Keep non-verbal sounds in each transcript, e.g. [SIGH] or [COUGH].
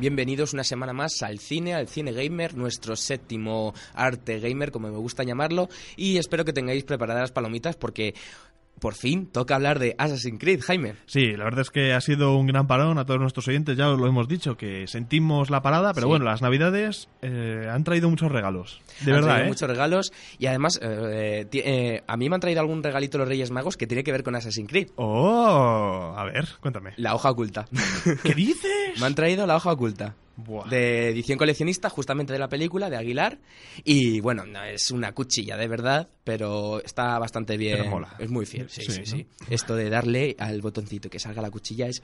Bienvenidos una semana más al cine, al cine gamer, nuestro séptimo arte gamer, como me gusta llamarlo, y espero que tengáis preparadas las palomitas porque por fin toca hablar de Assassin's Creed, Jaime. Sí, la verdad es que ha sido un gran parón a todos nuestros oyentes, ya os lo hemos dicho, que sentimos la parada, pero Sí. bueno, las navidades eh, han traído muchos regalos. De Han verdad, traído ¿eh? muchos regalos y además eh, eh, a mí me han traído algún regalito los Reyes Magos que tiene que ver con Assassin's Creed. Oh, a ver, cuéntame. La hoja oculta. ¿Qué dices? [LAUGHS] me han traído la hoja oculta. Buah. de edición coleccionista justamente de la película de Aguilar y bueno no es una cuchilla de verdad pero está bastante bien mola. es muy fiel sí Sí, sí ¿no? sí, esto de darle al botoncito que salga la cuchilla es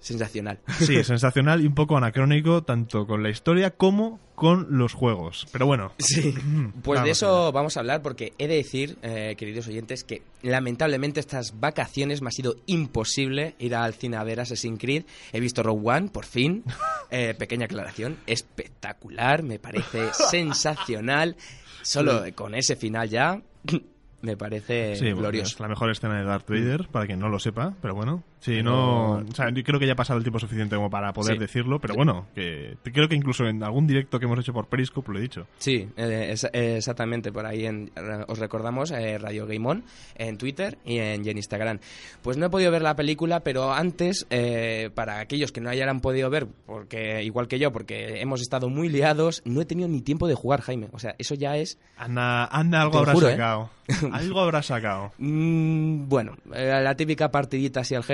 sensacional Sí, sensacional y un poco anacrónico, tanto con la historia como con los juegos. Pero bueno, Sí, [CLEARS THROAT] pues de eso vamos a hablar porque he de decir, eh, queridos oyentes, que lamentablemente estas vacaciones me ha sido imposible ir al cine a ver Assassin's Creed. He visto Rogue One, por fin. [LAUGHS] Eh, pequeña aclaración, espectacular, me parece [LAUGHS] sensacional. Solo con ese final ya [CLEARS THROAT] me parece Sí, glorioso. es la mejor escena de Darth Vader, para quien no lo sepa, pero bueno. Sí, no. O sea, yo creo que ya ha pasado el tiempo suficiente como para poder Sí. decirlo, pero bueno, que creo que incluso en algún directo que hemos hecho por Periscope lo he dicho. Sí, eh, es- exactamente, por ahí en- os recordamos eh, Radio Game On en Twitter y en, y en Instagram. Pues no he podido ver la película, pero antes, eh, para aquellos que no hayan podido ver, porque igual que yo, porque hemos estado muy liados, no he tenido ni tiempo de jugar, Jaime. O sea, eso ya es... Anda, anda algo habrá juro, ¿eh? sacado. [LAUGHS] algo habrá sacado. mm, bueno, eh, la típica partidita así al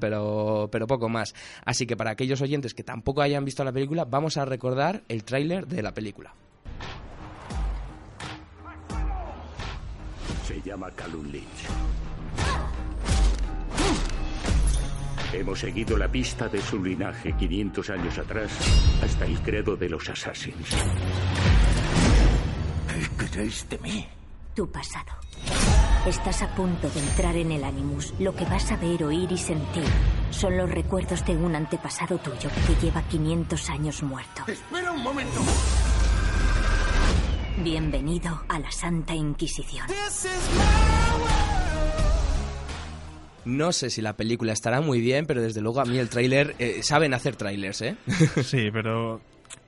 Pero, pero poco más. Así que para aquellos oyentes que tampoco hayan visto la película, vamos a recordar el tráiler de la película. Se llama Calum Lynch. Hemos seguido la pista de su linaje 500 años atrás hasta el credo de los Assassins. ¿Qué queréis de mí? Tu pasado. Estás a punto de entrar en el Animus. Lo que vas a ver, oír y sentir son los recuerdos de un antepasado tuyo que lleva 500 años muerto. ¡Espera un momento! Bienvenido a la Santa Inquisición. No sé si la película estará muy bien, pero desde luego a mí el tráiler... eh, saben hacer trailers, ¿eh? [LAUGHS] Sí, pero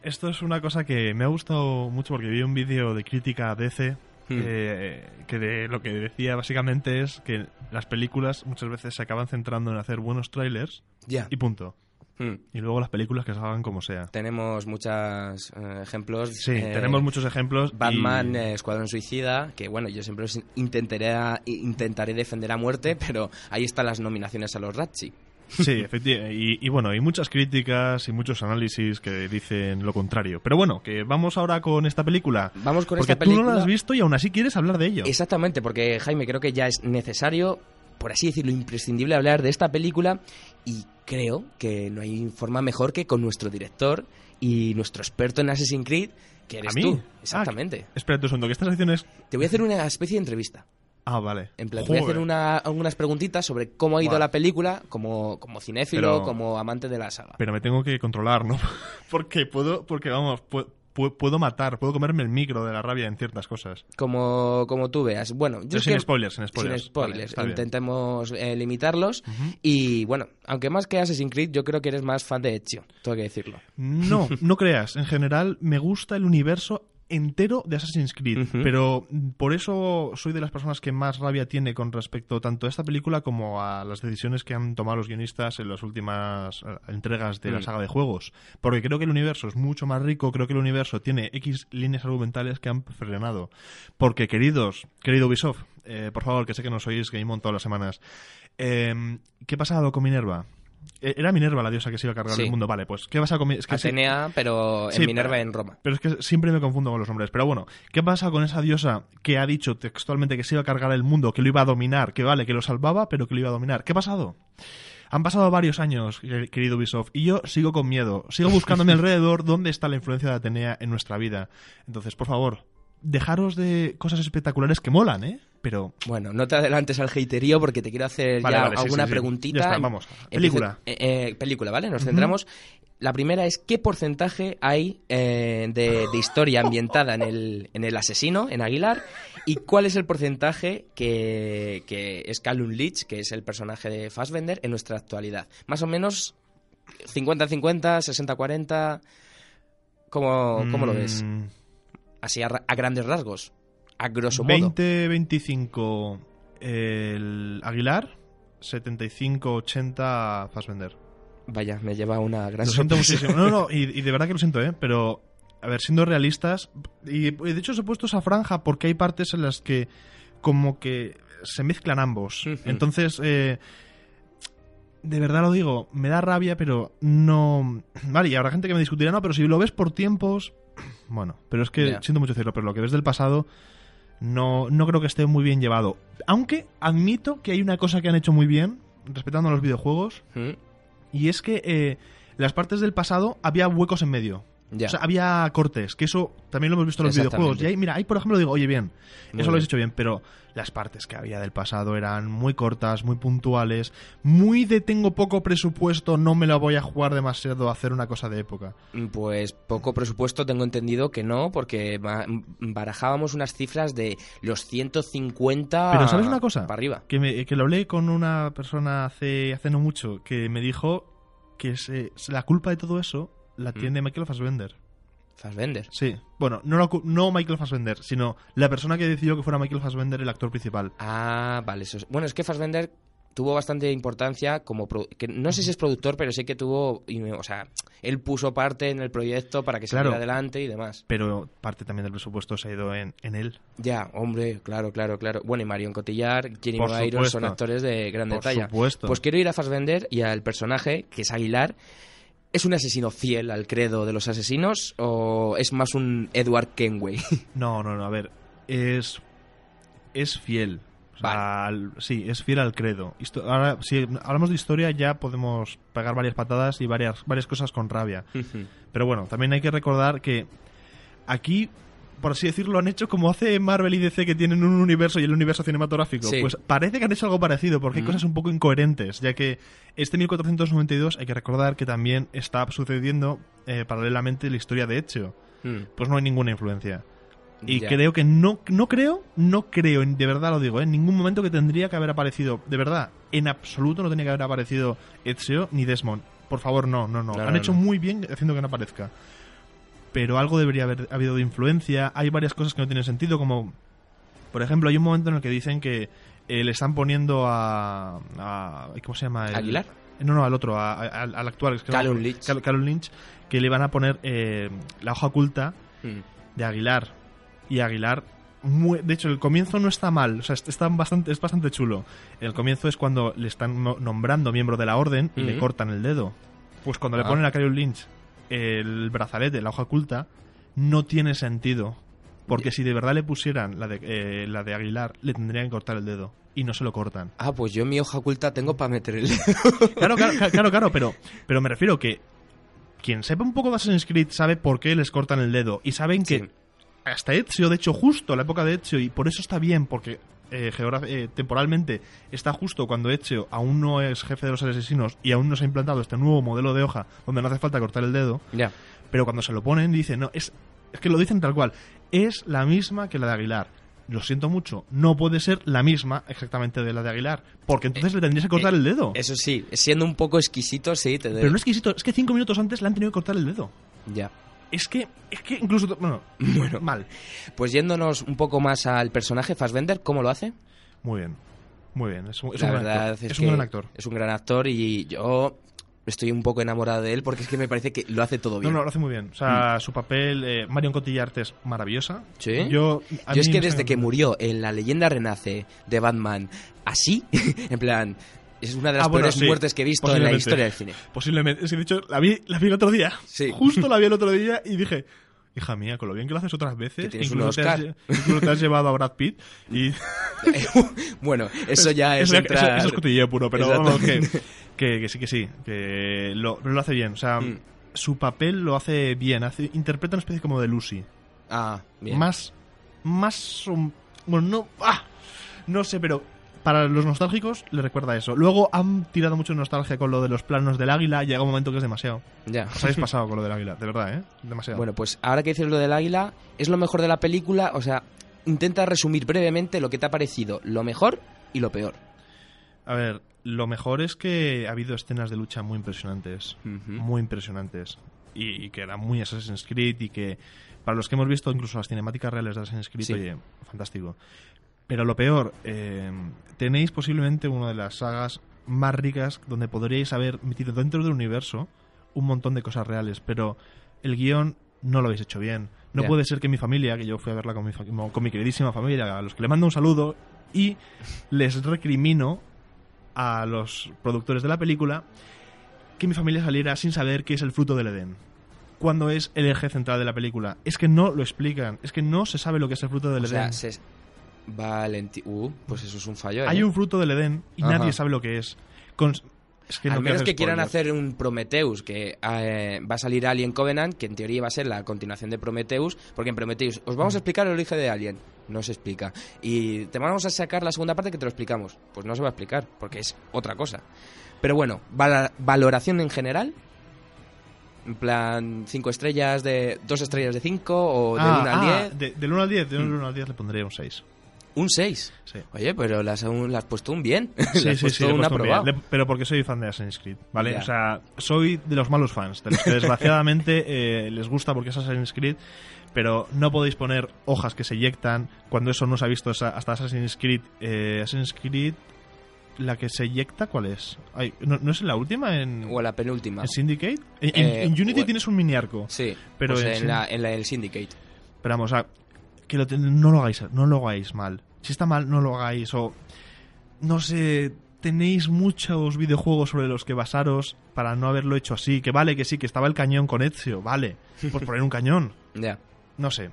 esto es una cosa que me ha gustado mucho porque vi un vídeo de crítica a DC Hmm. eh, que de lo que decía básicamente es que las películas muchas veces se acaban centrando en hacer buenos trailers Ya. y punto. Hmm. Y luego las películas que salgan como sea. Tenemos muchos ejemplos. Sí, eh, tenemos muchos ejemplos. y- Batman, eh, Escuadrón Suicida, que bueno, yo siempre os intentaré, intentaré defender a muerte, pero ahí están las nominaciones a los Ratchi. Sí, efectivamente. Y, y bueno, hay muchas críticas y muchos análisis que dicen lo contrario. Pero bueno, que vamos ahora con esta película. Vamos con porque esta tú no película. la has visto y aún así quieres hablar de ello. Exactamente, porque Jaime, creo que ya es necesario, por así decirlo, imprescindible hablar de esta película y creo que no hay forma mejor que con nuestro director y nuestro experto en Assassin's Creed, que eres ¿A mí? tú. Ah, Exactamente. espérate un segundo, que esta sección es... Te voy a hacer una especie de entrevista. Ah, vale. En plan, voy a hacer una- algunas preguntitas sobre cómo ha ido la película como, como cinéfilo, Pero- como amante de la saga. Pero me tengo que controlar, ¿no? [LAUGHS] porque puedo, porque vamos, pu- pu- puedo matar, puedo comerme el micro de la rabia en ciertas cosas. Como, como tú veas. Bueno, yo Pero sin que- spoilers, sin spoilers. Sin spoilers. Vale. Intentemos eh, limitarlos. Y bueno, aunque más que Assassin's Creed, yo creo que eres más fan de Ezio, tengo que decirlo. No, no creas. En general, me gusta el universo entero de Assassin's Creed, pero por eso soy de las personas que más rabia tiene con respecto tanto a esta película como a las decisiones que han tomado los guionistas en las últimas eh, entregas de la Mm. saga de juegos. Porque creo que el universo es mucho más rico, creo que el universo tiene X líneas argumentales que han frenado. Porque, queridos, querido Ubisoft, eh, por favor, que sé que nos oís Game On todas las semanas, eh, ¿qué ha pasado con Minerva? Eh, Era Minerva la diosa que se iba a cargar Sí. el mundo, vale, pues ¿qué pasa con Mi- es que sí- Atenea, pero en Sí, Minerva pero- en Roma. pero es que siempre me confundo con los nombres. Pero bueno, ¿qué pasa con esa diosa que ha dicho textualmente que se iba a cargar el mundo, que lo iba a dominar, que vale, que lo salvaba, pero que lo iba a dominar? ¿Qué ha pasado? Han pasado varios años, quer- querido Ubisoft, y yo sigo con miedo. Sigo buscando a mi [LAUGHS] alrededor dónde está la influencia de Atenea en nuestra vida. Entonces, por favor, dejaros de cosas espectaculares que molan, ¿eh? Pero Bueno, no te adelantes al haterío porque te quiero hacer Vale, ya vale, alguna sí, sí. preguntita. Ya está, vamos. Película. eh, eh, película, ¿vale? Nos centramos. La primera es qué porcentaje hay eh, de, de historia ambientada en el, en el asesino, en Aguilar, y cuál es el porcentaje que, que es Callum Leach, que es el personaje de Fassbender, en nuestra actualidad. Más o menos 50-50, 60-40. ¿Cómo, ¿Cómo lo ves? Mm, Así a, a grandes rasgos. A grosso modo. 20-25 el Aguilar, 75-80 Fassbender. Vaya, me lleva una gran Lo siento sorpresa. muchísimo. No, no, y, [LAUGHS] y de verdad que lo siento, ¿eh? Pero, a ver, siendo realistas, y de hecho os he puesto esa franja porque hay partes en las que como que se mezclan ambos. Entonces, eh, de verdad lo digo, me da rabia, pero no... Vale, y habrá gente que me discutirá, no, pero si lo ves por tiempos... [CLEARS THROAT] Bueno, pero es que, siento mucho decirlo, pero lo que ves del pasado no, no creo que esté muy bien llevado. Aunque admito que hay una cosa que han hecho muy bien, respetando los videojuegos, ¿Mm? y es que eh, las partes del pasado había huecos en medio. Ya. O sea, había cortes, que eso también lo hemos visto en los videojuegos. Y ahí, mira, ahí por ejemplo digo, oye, bien, Muy eso lo habéis hecho bien, pero las partes que había del pasado eran muy cortas, muy puntuales, muy de tengo poco presupuesto, no me la voy a jugar demasiado a hacer una cosa de época. Pues poco presupuesto tengo entendido que no, porque ba- barajábamos unas cifras de los 150 Pero ¿sabes una cosa? para arriba. Que, me- que lo hablé con una persona hace, hace no mucho, que me dijo que se- la culpa de todo eso Mm. La tiene Michael Fassbender. Fassbender. Sí, bueno, no, cu- no Michael Fassbender, sino la persona que decidió que fuera Michael Fassbender el actor principal. Ah, vale. Eso es- Bueno, es que Fassbender tuvo bastante importancia como... pro- que no sé si es productor, pero sé que tuvo... y- O sea, él puso parte en el proyecto para que Claro. saliera adelante y demás. Pero parte también del presupuesto se ha ido en, en él. Ya, hombre, claro, claro, claro. Bueno, y Marion Cotillard, Jenny Byron son actores de grande Por talla. supuesto. Pues quiero ir a Fassbender y al personaje, que es Aguilar. ¿Es un asesino fiel al credo de los asesinos o es más un Edward Kenway? [LAUGHS] No, no, no, a ver, es es fiel. O sea, al- sí, es fiel al credo. Histo- ahora, si hablamos de historia, ya podemos pegar varias patadas y varias, varias cosas con rabia. Pero bueno, también hay que recordar que aquí, por así decirlo, han hecho como hace Marvel y DC que tienen un universo y el universo cinematográfico. Sí. Pues parece que han hecho algo parecido, porque hay Mm. cosas un poco incoherentes, ya que este 1492 hay que recordar que también está sucediendo eh, paralelamente la historia de Ezio. Mm, Pues no hay ninguna influencia. Y ya. creo que no, no creo, no creo, de verdad lo digo, ¿eh? en ningún momento que tendría que haber aparecido, de verdad, en absoluto no tenía que haber aparecido Ezio ni Desmond. Por favor, no, no, no. Han hecho no. muy bien haciendo que no aparezca. Pero algo debería haber habido de influencia. Hay varias cosas que no tienen sentido, como, por ejemplo, hay un momento en el que dicen que eh, le están poniendo a, a- ¿Cómo se llama? El- ¿Aguilar? No, no, al otro, a- a- al, al actual. es que no- Callum Lynch. Cal- Lynch, que le van a poner eh, la hoja oculta Mm. de Aguilar. Y Aguilar, mu- de hecho, el comienzo no está mal, o sea, es- está bastante, es bastante chulo. El comienzo es cuando le están no- nombrando miembro de la orden y le cortan el dedo. Pues cuando le Ah. ponen a Carol Lynch el brazalete, la hoja oculta, no tiene sentido. Porque si de verdad le pusieran la de, eh, la de Aguilar, le tendrían que cortar el dedo. Y no se lo cortan. Ah, pues yo mi hoja oculta tengo para meter el... [LAUGHS] Claro, claro, claro, claro, claro, pero, pero me refiero que quien sepa un poco de Assassin's Creed sabe por qué les cortan el dedo. Y saben que Sí. hasta Ezio, de hecho, justo la época de Ezio, y por eso está bien, porque eh, eh, temporalmente está justo cuando Ezio aún no es jefe de los asesinos y aún no se ha implantado este nuevo modelo de hoja donde no hace falta cortar el dedo, ya. pero cuando se lo ponen dicen, no, es, es que lo dicen tal cual, es la misma que la de Aguilar. Lo siento mucho, no puede ser la misma exactamente de la de Aguilar, porque entonces le tendrías que cortar eh, el dedo. Eso sí, siendo un poco exquisito, sí, te Pero no es exquisito, es que cinco minutos antes le han tenido que cortar el dedo. Ya. Es que, es que incluso, bueno, [LAUGHS] Bueno. mal. Pues yéndonos un poco más al personaje, Fassbender, ¿cómo lo hace? Muy bien, muy bien, es un, es La un gran actor. es, un gran actor. Es un gran actor y yo estoy un poco enamorado de él porque es que me parece que lo hace todo No, bien. no, lo hace muy bien. O sea, su papel, eh, Marion Cotillard es maravillosa. Mm. ¿Sí? Yo, a Yo es que desde que murió en La leyenda renace de Batman, así, [LAUGHS] en plan, es una de las Ah, bueno, peores sí, muertes que he visto en la historia del cine. Posiblemente. Es que, de hecho, la vi, la vi el otro día. Sí. Justo la vi el [LAUGHS] otro día y dije... Hija mía, con lo bien que lo haces otras veces, Que incluso, te has, Oscar. incluso te has llevado a Brad Pitt y [LAUGHS] [LAUGHS] bueno, eso ya es eso, entrar- eso- eso es cotilleo puro, pero vamos, que, que, que sí, que sí, que lo, lo hace bien. O sea, Mm. su papel lo hace bien, hace, interpreta una especie como de Lucy. Ah, bien. Más, más, bueno, no, ah, no sé, pero para los nostálgicos le recuerda eso. Luego han tirado mucho nostalgia con lo de los planos del águila, llega un momento que es demasiado. Ya. Os habéis pasado con lo del águila, de verdad, ¿eh? Demasiado. Bueno, pues ahora que dices lo del águila, es lo mejor de la película, o sea, intenta resumir brevemente lo que te ha parecido lo mejor y lo peor. A ver, lo mejor es que ha habido escenas de lucha muy impresionantes. Muy impresionantes. Y, y que eran muy Assassin's Creed y que para los que hemos visto incluso las cinemáticas reales de Assassin's Creed, Sí. oye, fantástico. Pero lo peor, eh, tenéis posiblemente una de las sagas más ricas donde podríais haber metido dentro del universo un montón de cosas reales, pero el guion no lo habéis hecho bien. No puede ser que mi familia, que yo fui a verla con mi, fa- con mi queridísima familia, a los que le mando un saludo y les recrimino a los productores de la película que mi familia saliera sin saber qué es el fruto del Edén. Cuando es el eje central de la película. Es que no lo explican. Es que no se sabe lo que es el fruto del O sea, Edén. se... Valenti... Uh, pues eso es un fallo. ¿eh? Hay un fruto del Edén y Ajá. nadie sabe lo que es. Con- es que no Al menos que quieran hacer un Prometheus, que eh, va a salir Alien Covenant, que en teoría va a ser la continuación de Prometheus, porque en Prometheus os Mm. vamos a explicar el origen de Alien. No se explica. Y te vamos a sacar la segunda parte que te lo explicamos. Pues no se va a explicar, porque es otra cosa. Pero bueno, valoración en general. En plan, 5 estrellas de. 2 estrellas de 5 o de 1 Ah, al ah, 10. de- del 1 al 10, del Mm. 1 al 10 le pondría un 6. Un 6. Sí. Oye, pero le has, puesto un bien. Sí, [LAUGHS] has sí, sí, un bien. Le- pero porque soy fan de Assassin's Creed, ¿vale? Ya. O sea, soy de los malos fans, de los que [LAUGHS] desgraciadamente eh, les gusta porque es Assassin's Creed, pero no podéis poner hojas que se eyectan cuando eso no se ha visto hasta Assassin's Creed. Eh, Assassin's Creed, la que se eyecta, ¿cuál es? Ay, ¿no, no es en la última? ¿En, O la penúltima. en Syndicate? En, en- Eh, en Unity o- tienes un mini arco. Sí, Pero pues en en, la, en la del Syndicate. Pero vamos, o sea, que lo ten- no lo hagáis, no lo hagáis mal. Si está mal, no lo hagáis. O no sé, tenéis muchos videojuegos sobre los que basaros para no haberlo hecho así. Que vale, que sí, que estaba el cañón con Ezio, vale. [LAUGHS] Pues poner un cañón, Ya, no sé.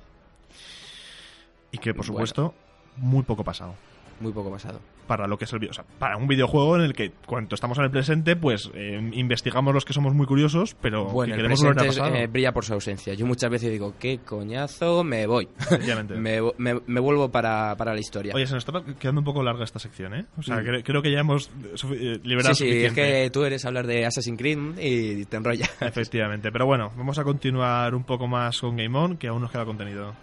Y que por Bueno. supuesto, muy poco pasado. Muy poco pasado. Para lo que es el video. O sea, para un videojuego en el que cuando estamos en el presente, pues eh, investigamos los que somos muy curiosos, pero Bueno, que el queremos volver a es, eh, brilla por su ausencia. Yo muchas veces digo, qué coñazo, me voy. [LAUGHS] [LAUGHS] Me, me- me vuelvo para, para la historia. Oye, se nos está quedando un poco larga esta sección, ¿eh? O sea, Mm. cre- creo que ya hemos sufi- eh, liberado sí, sí, es que tú eres hablar de Assassin's Creed y te enrolla. Efectivamente. Pero bueno, vamos a continuar un poco más con Game On, que aún nos queda contenido.